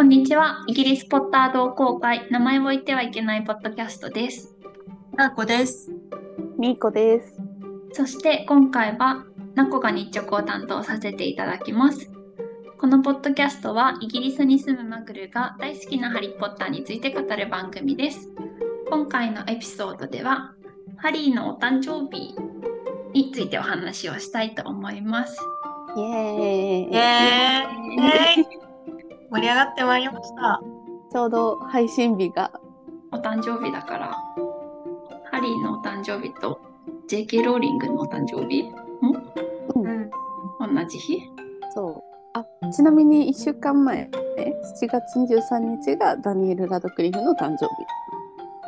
こんにちは。イギリスポッター同好会、名前を言ってはいけないポッドキャストです。なこです。みーこです。そして今回は、ナコが日直を担当させていただきます。このポッドキャストは、イギリスに住むマグルが大好きなハリー・ポッターについて語る番組です。今回のエピソードでは、ハリーのお誕生日についてお話をしたいと思います。イエーイ。イエーイ 盛り上がってまいりました。ちょうど配信日が、お誕生日だから、ハリーのお誕生日と JK ローリングのお誕生日？うん、ん。同じ日？そう。あ、ちなみに1週間前、え？7月23日がダニエル・ラドクリフの誕生日。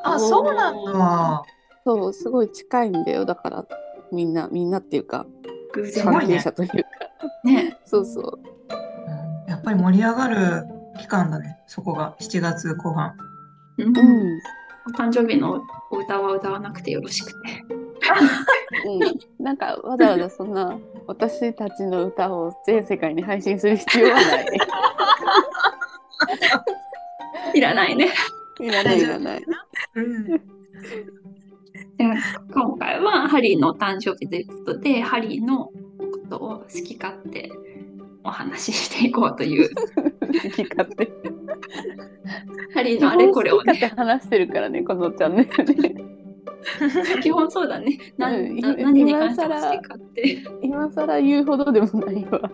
あ、そうなんだ。そう、すごい近いんだよ。だから、みんな、みんなっていうか、偶然者というか。ね。そうそう。っぱり盛り上がる期間だね。そこが7月後半。うんうん。お誕生日のお歌は歌わなくてよろしくて。うん、なんかわざわざそんな私たちの歌を全世界に配信する必要はない。いらないね。いらないいらない。うん。で今回はハリーのお誕生日ということで、ハリーのことを好き勝手お話ししていこうという、好き勝手。ハリーのあれこれをね、話してるからね、このチャンネルね。基本そうだね。なうんな何に関しても好き勝手。今更言うほどでもないわ。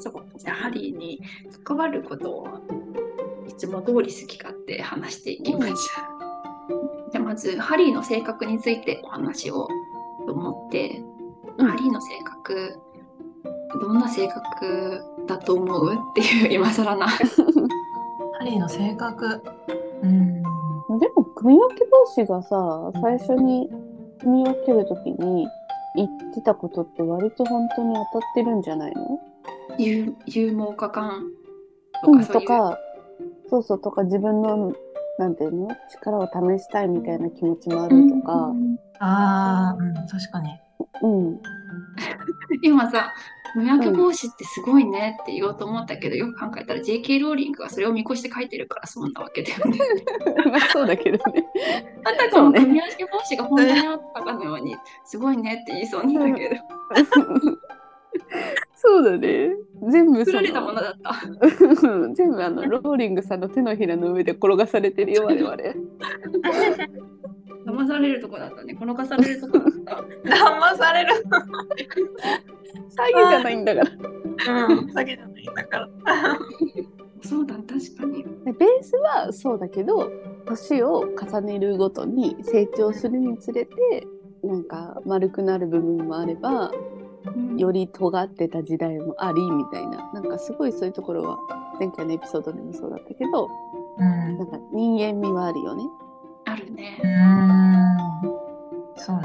そうじゃあハリーに関わることをいつも通り好き勝手話していきましょう。じゃあまずハリーの性格についてお話をと思って、うんハリーの性格どんな性格だと思う？っていう 今更な。ハリーの性格。うん。でも組み分け同士がさ、最初に組み分けるときに言ってたことって割と本当に当たってるんじゃないの？勇勇猛果敢とうん、かそういう。とか、そうそうとか自分のなんていうの？力を試したいみたいな気持ちもあるとかう、んああ、うん、確かに。うん、今さ組み分け防止ってすごいねって言おうと思ったけど、よく考えたら JK ローリングがそれを見越して書いてるからそうなわけだよね。まあそうだけどね。あたかも組み分け防止が本当にあったかのように、すごいねって言いそうなんだけど、そうだね。全部そ作られたもののだった。全部あのローリングさんの手のひらの上で転がされてるよ我々。騙されるとこだったね。転がされるとこだった。騙される。詐欺じゃないんだから。うん。詐欺じゃないんだから。そうだ、確かに。でベースはそうだけど年を重ねるごとに成長するにつれてなんか丸くなる部分もあればうんより尖ってた時代もありみたいななんかすごいそういうところは前回のエピソードでもそうだったけどうん。なんか人間味はあるよね。あるねう。ん。そうね。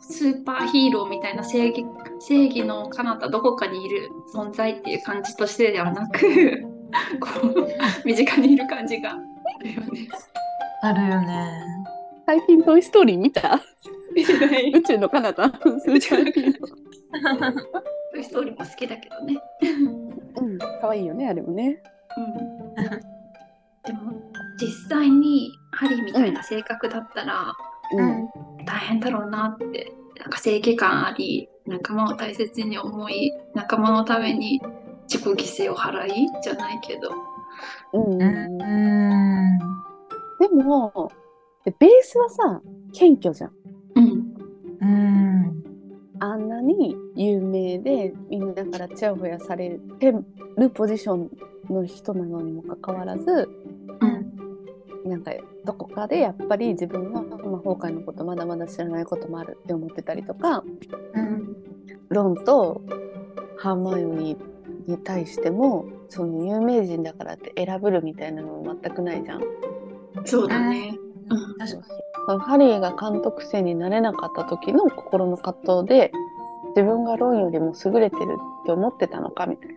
スーパーヒーローみたいな正義正義の彼方どこかにいる存在っていう感じとしてではなく こう身近にいる感じがあるよね。あるよね。最近トイストーリー見た？見てない宇宙の彼方？スーパーヒーロトイストーリーも好きだけどね。ー。うん、可愛いよねあれもね。うん、でも実際にハリーみたいな性格だったらうん。大変だろうなってなんか正義感あり仲間を大切に思い仲間のために自己犠牲を払いじゃないけど。うんうん。うん。でもでベースはさ謙虚じゃん。うんうん。あんなに有名でみんなからちやほやされてるポジションの人なのにもかかわらずうんなんかどこかでやっぱり自分は魔法界のことまだまだ知らないこともあるって思ってたりとかうん。ロンとハーマイオニーに対してもその有名人だからって選ぶるみたいなのも全くないじゃん。そうだね。うん確かハリーが監督生になれなかった時の心の葛藤で自分がロンよりも優れてるって思ってたのかみたいな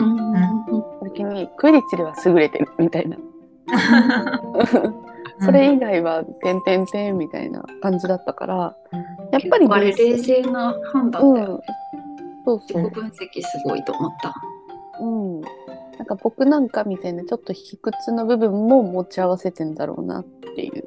うんうん時にクイディッチでは優れてるみたいなに。それ以外は「てんてんてん」みたいな感じだったからやっぱりあれ冷静な判断だよね。うんそうそう自己分析すごいと思った。うん。なんか僕なんかみたいなちょっと卑屈の部分も持ち合わせてんだろうなっていう。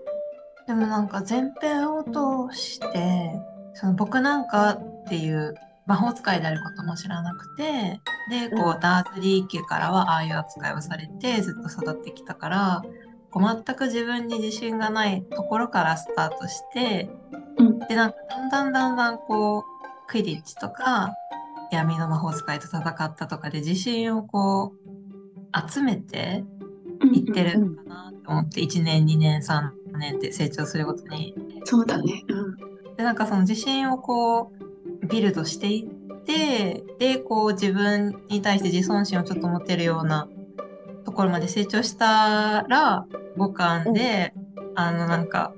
でもなんか前編を通してその僕なんかっていう魔法使いであることも知らなくてでこううダーズリー家からはああいう扱いをされてずっと育ってきたからこう全く自分に自信がないところからスタートしてうんでなんかだんだんだんだんこうクイディッチとか闇の魔法使いと戦ったとかで自信をこう集めていってるのかなと思って1年2年3年って成長するごとにそうだね。うん。でなんかその自信をこうビルドしていってでこう自分に対して自尊心をちょっと持てるようなところまで成長したら五感で、あのなんか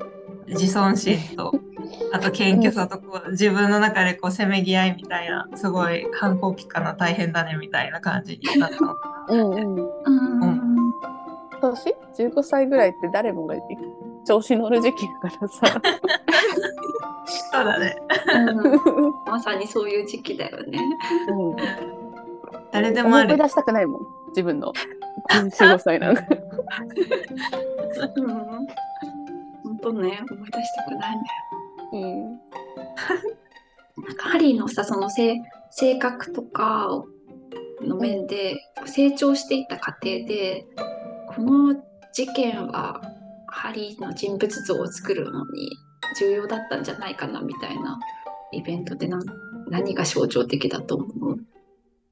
自尊心と あと謙虚さとこう自分の中でこうせめぎ合いみたいなすごい反抗期かな大変だねみたいな感じになったのかな。うんうん。うん。年 ?15 歳ぐらいって誰もが調子乗る時期だからさ。そうだね。うんまさにそういう時期だよね。うん誰でもある。思い出したくないもん。自分の15歳なんか。うん。本当ね、思い出したくないね。うん。なんかハリーのさ、その性性格とかの面で成長していった過程で、この事件はハリーの人物像を作るのに重要だったんじゃないかなみたいなイベントで何何が象徴的だと思う？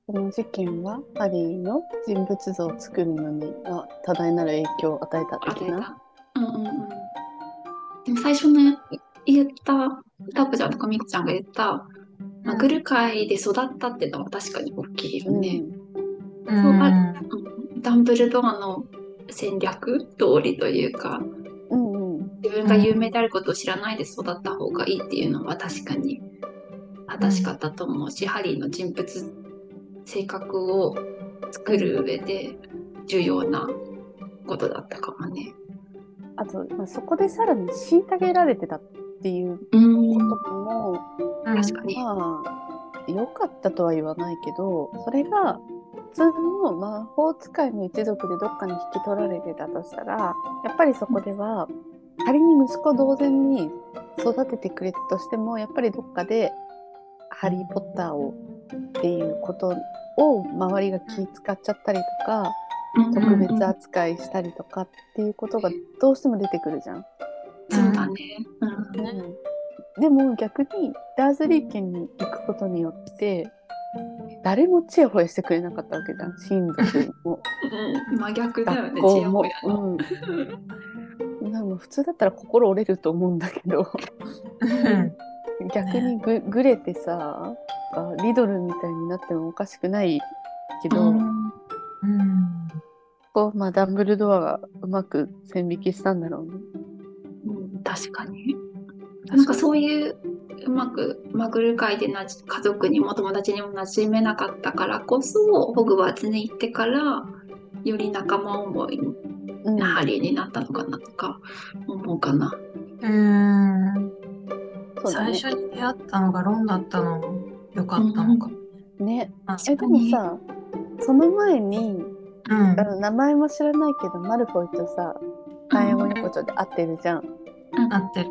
この事件はハリーの人物像を作るのには多大なる影響を与えた的な？うんうんうん。でも最初の言った、タコちゃんとかミクちゃんが言った、マグル界で育ったっていうのは確かに大きいよね。うんそうあうんダンブルドアの戦略通りというか。自分が有名であることを知らないで育った方がいいっていうのは確かに正しかったと思うし、ハリーの人物、性格を作る上で重要なことだったかもね。あと、まあ、そこでさらに虐げられてたっていううんことも、確かに。まあ、良かったとは言わないけど、それが普通の魔法使いの一族でどっかに引き取られてたとしたら、やっぱりそこでは、仮に息子同然に育ててくれたとしても、やっぱりどっかでハリー・ポッターをっていうことを周りが気使っちゃったりとか、特別扱いしたりとかっていうことがどうしても出てくるじゃん。そうだね。うんでも逆にダーズリー家に行くことによって誰もチヤホヤしてくれなかったわけじゃん親族も うん、真逆だよね、ちやほや。の。うん なんか普通だったら心折れると思うんだけど。うん。逆にぐぐれてさあリドルみたいになってもおかしくないけど、うん。うん。こうまあ、ダンブルドアがうまく線引きしたんだろうね。うん確かに。なんかそういううまくマグル界でなじ家族にも友達にも馴染めなかったからこそホグワーツに行ってからより仲間思いうんなハリーになったのかなとか思うかな。うん最初に出会ったのがロンだったのも良かったのか。ねあえでもさその前にうんあの名前も知らないけどマルフォイとさ火炎横丁で会ってるじゃん。合ってる。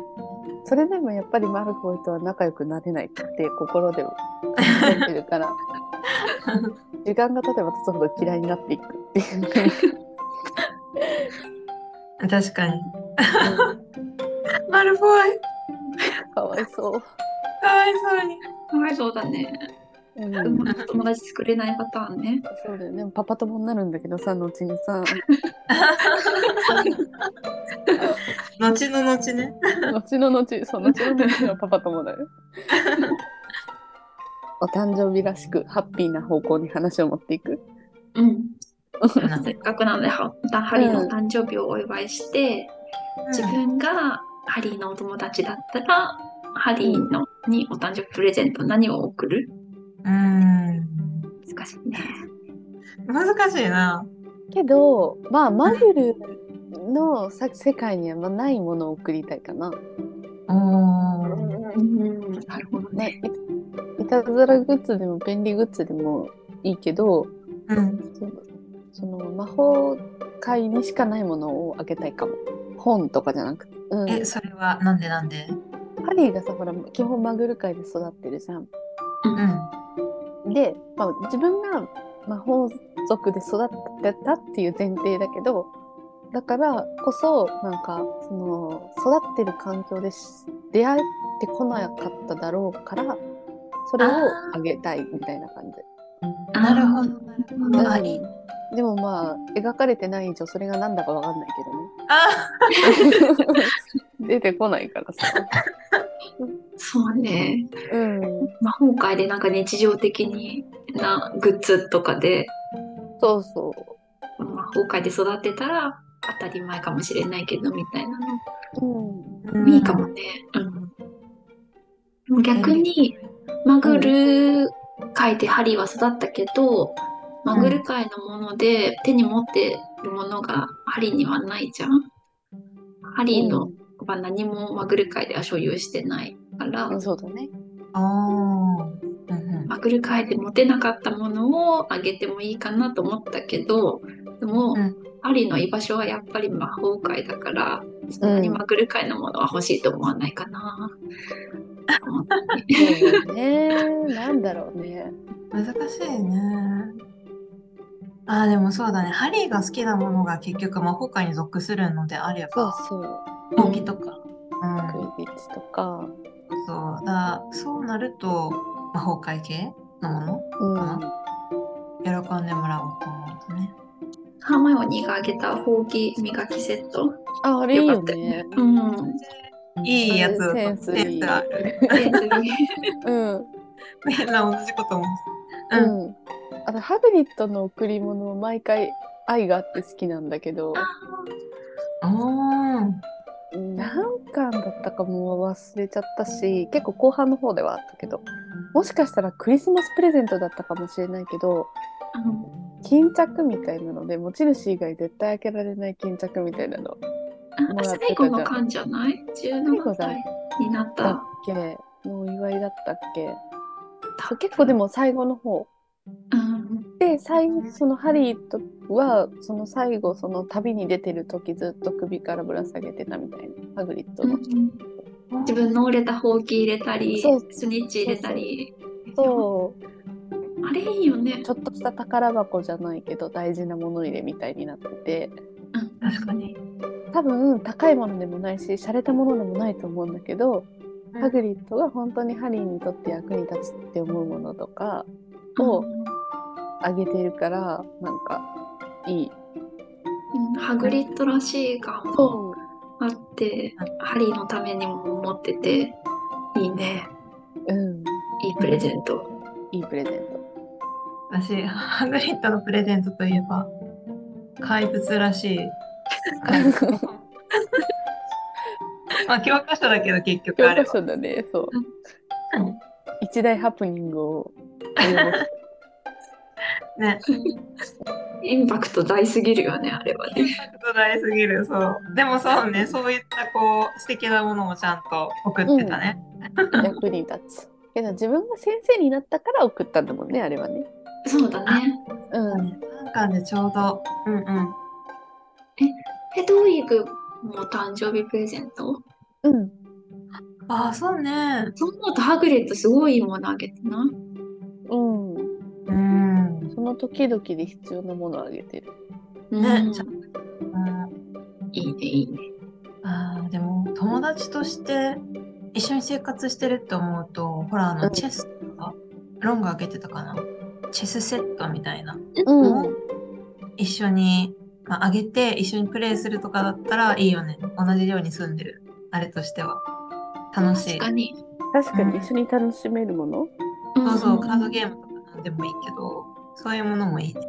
それでもやっぱりマルフォイとは仲良くなれないって心で 思ってるから時間が経てば経つほど嫌いになっていくっていう。確かに。マルフォイかわいそう。かわいそうに。かわいそうだね。うん友達作れないパターンね。そうだよね。パパ友になるんだけどさ、後にさ、後の後ね。後の後、そう、後の後はパパ友だよ。お誕生日らしくハッピーな方向に話を持っていく。うん。せっかくなのでハハリーの誕生日をお祝いして、自分がハリーのお友達だったら、ハリーのにお誕生日プレゼント何を送る？うん。難しいね。難しいな。けど、まあ、マグルのさ世界にはまあないものを送りたいかな。うん、なるほどね。いたずらグッズでも便利グッズでもいいけど、うん。そその魔法界にしかないものをあげたいかも。本とかじゃなくて。うん、え、それはなんでなんで？ハリーがさ、ほら、基本マグル界で育ってるじゃん。うん。で、まあ、自分が魔法族で育ってたっていう前提だけどだからこそなんかその育ってる環境でし出会ってこなかっただろうからそれをあげたいみたいな感じ。なるほど、なるほど。でもまあ描かれてない以上それが何だかわかんないあけどね。出てこないからさ。そうね。うん、魔法界でなんか日常的になグッズとかで。そうそう。魔法界で育ってたら当たり前かもしれないけどみたいなの。うん。うんいいかもね。うん、逆にマグル界でハリーは育ったけど、マグル界のもので手に持ってるものがハリーにはないじゃん。ハリーのは何もマグル界では所有してないから、うん、そうだね。ああ。うんうん。マグル界で持てなかったものをあげてもいいかなと思ったけどでも、うんハリーの居場所はやっぱり魔法界だからそんなにマグル界のものは欲しいと思わないかな。そうだね。なんだろうね。難しいね。ああ、でもそうだね。ハリーが好きなものが結局魔法界に属するのであれそうば、そう。ほうきとか。クうん。イビッチとか。そう。だそうなると、魔法界系のものうん。喜んでもらおうと思うとね。ハーマイオニーがあげたほうき磨きセット。あ、あれいいよよかったね。うん。いいやつセンスいい。ある。うん。みんな同じこと思う。ううん。ん。あと、ハグリッドの贈り物、毎回愛があって好きなんだけど。何巻だったかもう忘れちゃったし、結構後半の方ではあったけど、もしかしたらクリスマスプレゼントだったかもしれないけど、巾着みたいなので、持ち主以外絶対開けられない巾着みたいなのあもらってたじゃん最後の巻じゃない？最 ?17 後だ歳になっ。だったけ？のお祝いだったっけ？結構でも最後の方。うん。で、最後、そのハリーとは、その最後、その旅に出てる時ずっと首からぶら下げてたみたいな、ハグリッドの。自分の折れたほうき入れたりスニッチ入れたり。そう、あれいいよね。ちょっとした宝箱じゃないけど、大事な物入れみたいになってて、確かに。多分高いものでもないし、洒落たものでもないと思うんだけど、ハグリッドが本当にハリーにとって役に立つって思うものとかをうんあげてるから、なんかいい。うんハグリッドらしい感もそあって、ハリーのためにも持ってて、いいね。う。うん。いいプレゼント。いいプレゼント。私、ハグリッドのプレゼントといえば、怪物らしい。まあ、教科書だけど結局教あれは。科書だね、そううん。一大ハプニングを。ね。インパクト大すぎるよね、あれはね。こと大すぎる、そう。でもそうね、そういったこう、素敵なものをちゃんと送ってたね。役に立つ。けど自分が先生になったから送ったんだもんね、あれはね。そうだね。うん。3巻でちょうど、うんうん。ヘドウィグも誕生日プレゼント？うん。ああ、そうね。そう思うとハグリッドすごいいいものあげてな。うん。うん。その時々で必要なものをあげてる。うんねちゃんうんいいね、いいね。ああ、でも友達として一緒に生活してるって思うと、ほら、あの、うんチェスとか、ロンが開けてたかな？チェスセットみたいな。うん。うん一緒に、まあ、あげて一緒にプレイするとかだったらいいよね。同じように住んでる。あれとしては。楽しい。確かに。確かに一緒に楽しめるもの、そうそう、カードーゲームとかなんでもいいけど、そういうものもいいね。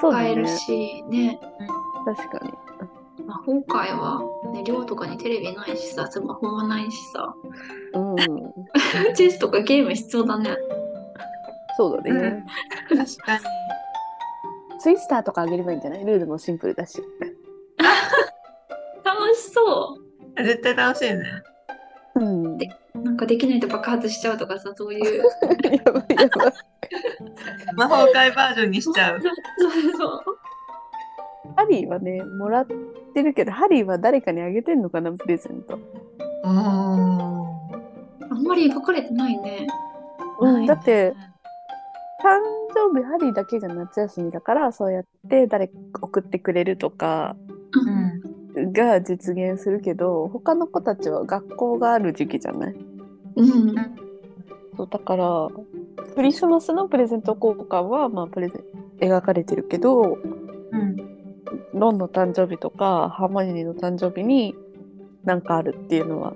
そうだ使えるね。し、ね。確かに。魔法界は、ね、寮とかにテレビないしさ、スマホもないしさ、うん。チェスとかゲーム必要だね。そうだね。確かに。ツイスターとかあげればいいんじゃない？ルールもシンプルだし。楽しそ絶対楽しいね。うん。う。なんかできないと爆発しちゃうとかさ、そういう。やばいやばい。魔法界バージョンにしちゃう。そうそう。ハリーはね、もらってるけど、ハリーは誰かにあげてんのかな、プレゼント。おーあんまり描かれてないね。うん、だって、誕生日ハリーだけが夏休みだから、そうやって誰か送ってくれるとかうん。が実現するけど、他の子たちは学校がある時期じゃない？うん。そうだから、クリスマスのプレゼント交換は、まあ、プレゼン描かれてるけど、うん。ロンの誕生日とか、ハーマニーの誕生日になんかあるっていうのは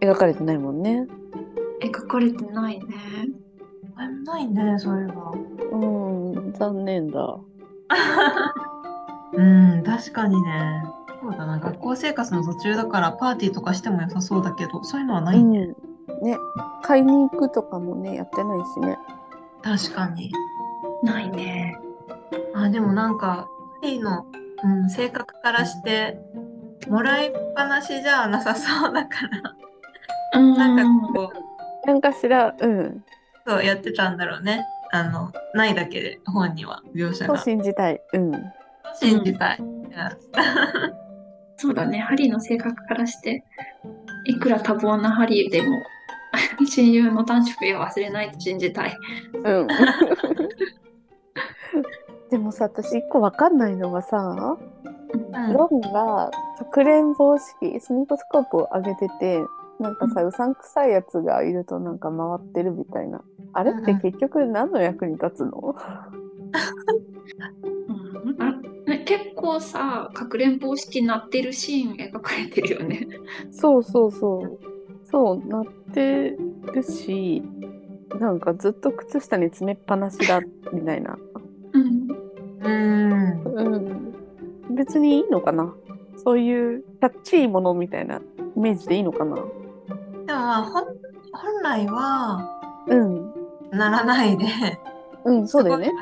描かれてないもんね。描かれてないね。あないね、そういえば。うん、残念だ。うん、確かにね。そうだな、学校生活の途中だからパーティーとかしても良さそうだけど、そういうのはないね。うん。ね、買いに行くとかもね、やってないしね。確かに。ないね。あ、でもなんか、ハリーの、うん、性格からして、もらいっぱなしじゃなさそうだから、うん。なんかこう、なんかしら、うん、そうやってたんだろうね。あの、ないだけで、本には描写とが。信じたい。うん。信じたい。そうだね。ハリーの性格からして、いくら多忙なハリーでも、親友の短縮は忘れないと信じたい。うん。でもさ、私一個わかんないのがさ、うんロンがかくれんぼ式、スニーコスコープを上げてて、なんかさ、うさんくさいやつがいるとなんか回ってるみたいな。あれって結局何の役に立つの？結構さ、かくれんぼ式鳴ってるシーン描かれてるよね。そうそうそう。そう、なってるし、なんかずっと靴下に詰めっぱなしだ、みたいな。うん。うん。うん。別にいいのかな？そういうキャッチーものみたいなイメージでいいのかな？でも本来は、うん。ならないで、うん、そうだよね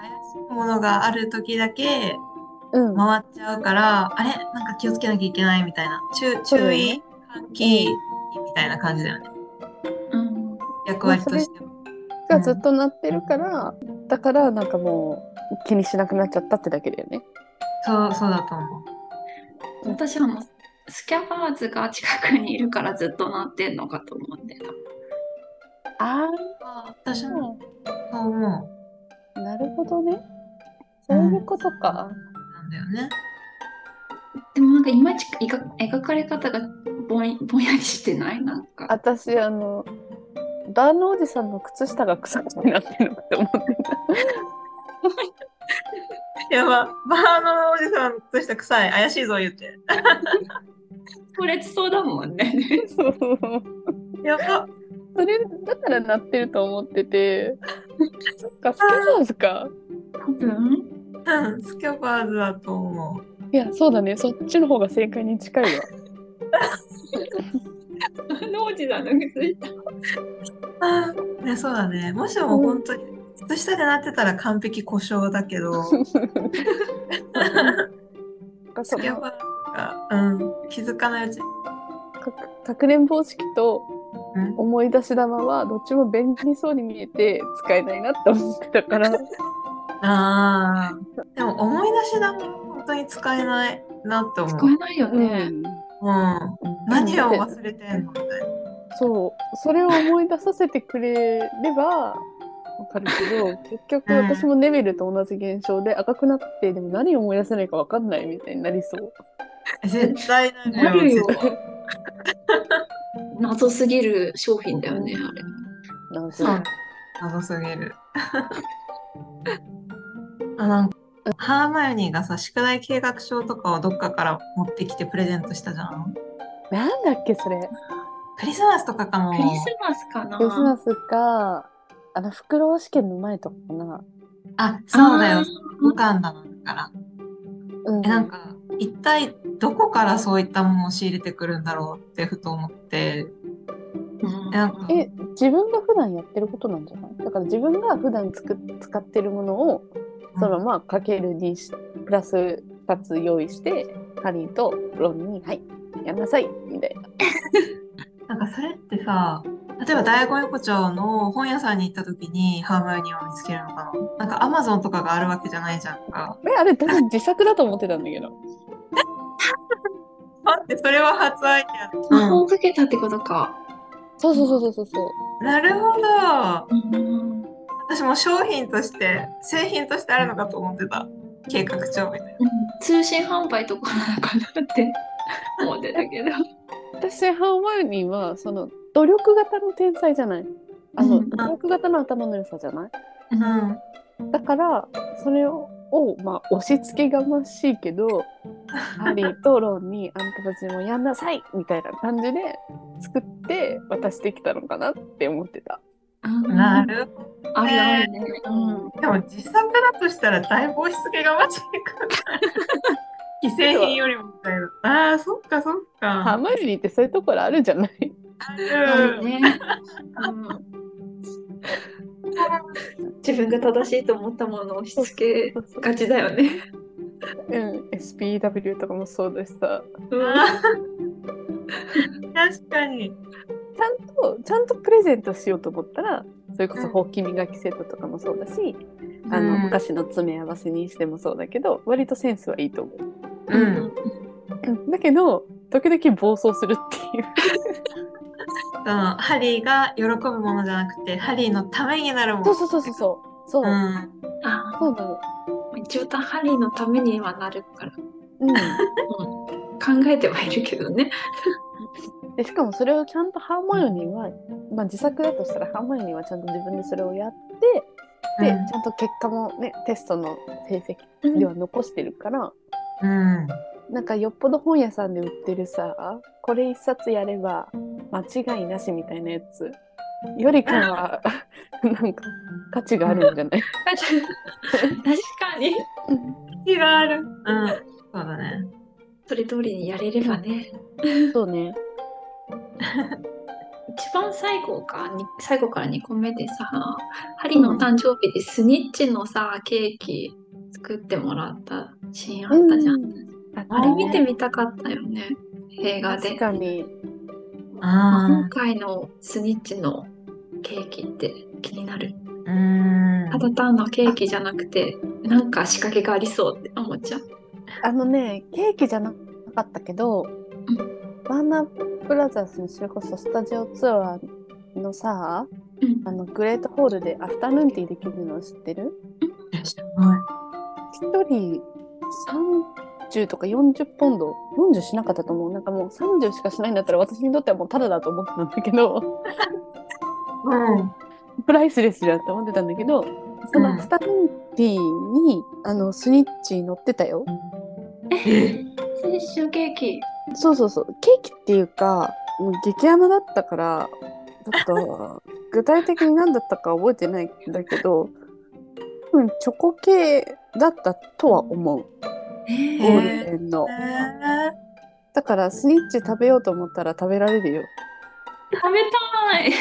ものがある時だけうん。回っちゃうから、あれ？なんか気をつけなきゃいけないみたいな。注注意喚起みたいな感じだよね。うん。役割としても。がずっとなってるから、だからなんかもう気にしなくなっちゃったってだけだよね。そう、そうだと思う。私はもう、スキャバーズが近くにいるからずっと鳴ってんのかと思ってた。あ私もそう思あ、なるほどね。そういうことか。う。なんだよね。でもなんかいまいち描描かれ方がぼんぼんやりしてない？なんか。私、あの、バーのおじさんの靴下が臭くなってるのかと思ってた。やば、バーのおじさんとした臭い。怪しいぞ言って。これそうだもんね。そう。やば。それだからなってると思ってて。そっか、スキャバーズか。多分うん、スキャバーズだと思う。いや、そうだね。そっちの方が正解に近いわ。ノージだの靴下。あーね、そうだね。もしも本当に靴下でなってたら完璧故障だけど、スキャバーズが、うん、気づかないうちに。かかくれんぼ式とうん思い出し玉はどっちも便利そうに見えて使えないなって思ってたから ああ。でも思い出しだも本当に使えないなって思う。使えないようね。ん、うん。何を忘れてんのみたいな。そうそれを思い出させてくれればわかるけど 結局うん私もネベルと同じ現象で赤くなってでも何を思い出せないかわかんないみたいになりそう。絶対ななるよ。謎すぎる商品だよね、あれ。なんかそう。謎すぎる。あ、なんか、ハーマイオニーがさ、宿題計画書とかをどっかから持ってきてプレゼントしたじゃん。なんだっけそれクリスマスとかかも。クリスマスかなクリスマスかあのフクロウ試験の前とかかな。あ、そうだよ。五感だから。うん、え、なんか、一体どこからそういったものを仕入れてくるんだろうってふと思って、うんなんかえ自分が普段やってることなんじゃない？だから自分が普段つく使ってるものをそのままかける2しプラス2つ用意してハリーとロンに「はいやんなさい」みたいな。なんかそれってさ、例えば第五横丁の本屋さんに行った時にハーマイオニーを見つけるのかな？なんかアマゾンとかがあるわけじゃないじゃんか。え、あれ、私自作だと思ってたんだけど。待って、それは初アイデア。魔法をかけたってことか。そうそうそうそうそうそう。なるほど。うん私も商品として、製品としてあるのかと思ってた。計画帳みたい通信販売とかなのかなって 思ってたけど。私、ハーマイオニーは、その、努力型の天才じゃない？あの、うん努力型の頭の良さじゃない？な。だから、それを、まあ、押し付けがましいけど、ハリーとロンに、あんたたちもやんなさいみたいな感じで作って渡してきたのかなって思ってた。うん。なるほど。あるあるね。うん。でも自作だとしたらだいぶ押し付けがましいから。既製品よりもみたいな。ああ、そっかそっか。マイオニーってそういうところあるじゃない？自分が正しいと思ったものを押し付けがちだよね。うん、SPW とかもそうだしさ。あー確かに。ちゃんと、ちゃんとプレゼントしようと思ったら、それこそほうき磨きセットとかもそうだし、あの、うん昔の詰め合わせにしてもそうだけど、割とセンスはいいと思う。うん。うんだけど、時々暴走するっていう。そのハリーが喜ぶものじゃなくて、ハリーのためになるもの。そうそうそうそうそう。そう、うん。あそうなの。あ、一応ハリーのためにはなるから、うん。考えてはいるけどね。でしかもそれをちゃんとハーマイオニーは、まあ、自作だとしたらハーマイオニーはちゃんと自分でそれをやってで、うんちゃんと結果もねテストの成績では残してるから、うん。なんかよっぽど本屋さんで売ってるさこれ一冊やれば間違いなしみたいなやつよりかは なんか価値があるんじゃない？確かに。気がある。うん。そうだね。それ通りにやれればね。そうね 一番最後か、に最後から2個目でさ、ハリーの誕生日でスニッチのさ、ケーキ作ってもらったシーンあったじゃん。あれ見てみたかったよね、映画で確。かにあ今回のスニッチのケーキって気になる。あ。うん。ただ単のケーキじゃなくて、なんか仕掛けがありそうって思っちゃう。あのねケーキじゃなかったけど、バーナーブラザーズのそれこそスタジオツアーのさうんあのグレートホールでアフタヌーンティーできるの知ってる？知らない。一人30とか40ポンド40しなかったと思うなんかもう30しかしないんだったら私にとってはもうタダだと思ってたんだけどうん。プライスレスじゃんって思ってたんだけどそのうんアフタヌーンティーに、あのスニッチ乗ってたよえスニッチのケーキ。そうそうそうケーキっていうかもう激甘だったからちょっと 具体的に何だったか覚えてないんだけど多分チョコ系だったとは思うえゴールへデンのえだからスニッチ食べようと思ったら食べられるよ食べたい。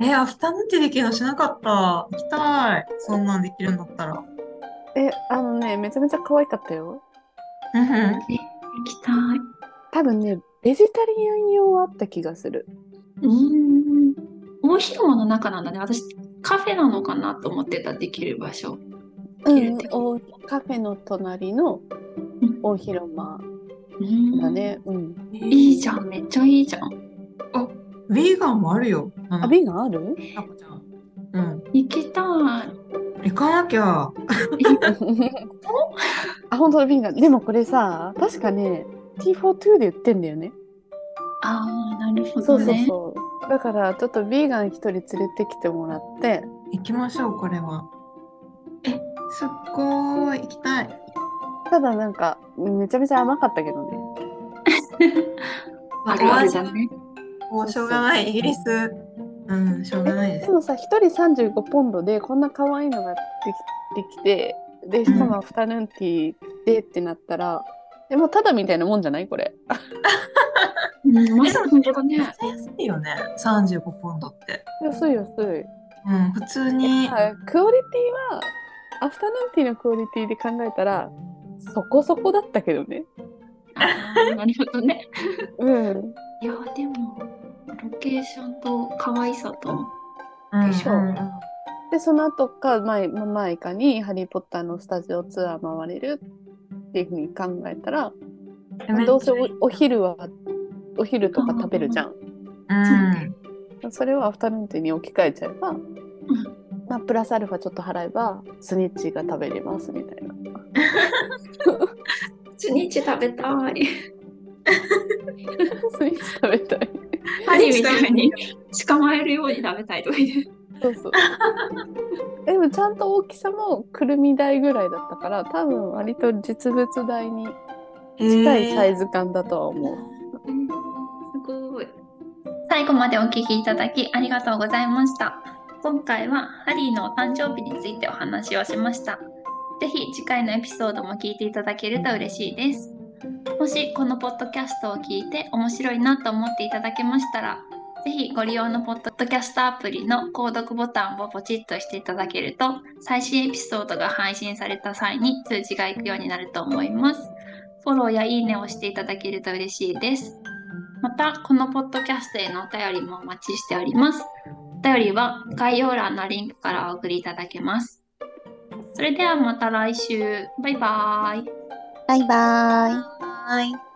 え、アフタヌーンティーできるのしなかった。行きたい。そんなんできるんだったら。えあのねめちゃめちゃ可愛かったようんうん。行きたい。多分ねベジタリアン用はあった気がするうーん。大広間の中なんだね。私、カフェなのかなと思ってた、できる場所。うんおカフェの隣のうん大広間うーんだ。ねうんいいじゃん、めっちゃいいじゃん。あ、ヴィーガンもあるよ。ああビーガンある？タコちゃん。うん。行きたい。行かなきゃ。あ本当だビーガンでもこれさ確かね T42 で売ってんだよねああ、なるほそうそうどね。そうだからちょっとビーガン一人連れてきてもらって行きましょう、これは。え、すっごーい。行きたい。ただなんかめちゃめちゃ甘かったけどね あるあるだね。もうしょうがない。イギリス。うん、しょうがないで。ですもさ1人35ポンドでこんな可愛いのができてきてでしかもアフタヌーンティーでってなったら、でもただみたいなもんじゃない？これうん、まさに本当だね。安いよね。35ポンドって。安い安いうん、普通に。あクオリティはアフタヌーンティーのクオリティで考えたらそこそこだったけどねああ、なるほどね。うんいや、でも、ロケーションと可愛さと、うんでしょううんで、その後か、前、前かに、ハリー・ポッターのスタジオツアー回れるっていうふうに考えたら、うんどうせおお昼は、お昼とか食べるじゃん。うんそれをアフタヌーンティーに置き換えちゃえば、まあ、プラスアルファちょっと払えば、スニッチが食べれますみたいな。スニッチ食べたい。スニッチ食べたい。ハリーみたいに捕まえるように食べたいとか言って。そうそう。でもちゃんと大きさもくるみ台ぐらいだったから、多分割と実物大に近いサイズ感だとは思う。すごい。最後までお聞きいただきありがとうございました。今回はハリーのお誕生日についてお話をしました。ぜひ次回のエピソードも聞いていただけると嬉しいです。もしこのポッドキャストを聞いて面白いなと思っていただけましたら、ぜひご利用のポッドキャストアプリの購読ボタンをポチッとしていただけると、最新エピソードが配信された際に通知が行くようになると思います。フォローやいいねをしていただけると嬉しいです。また、このポッドキャストへのお便りもお待ちしております。お便りは概要欄のリンクからお送りいただけます。それではまた来週。バイバーイ。バイバイ。はい。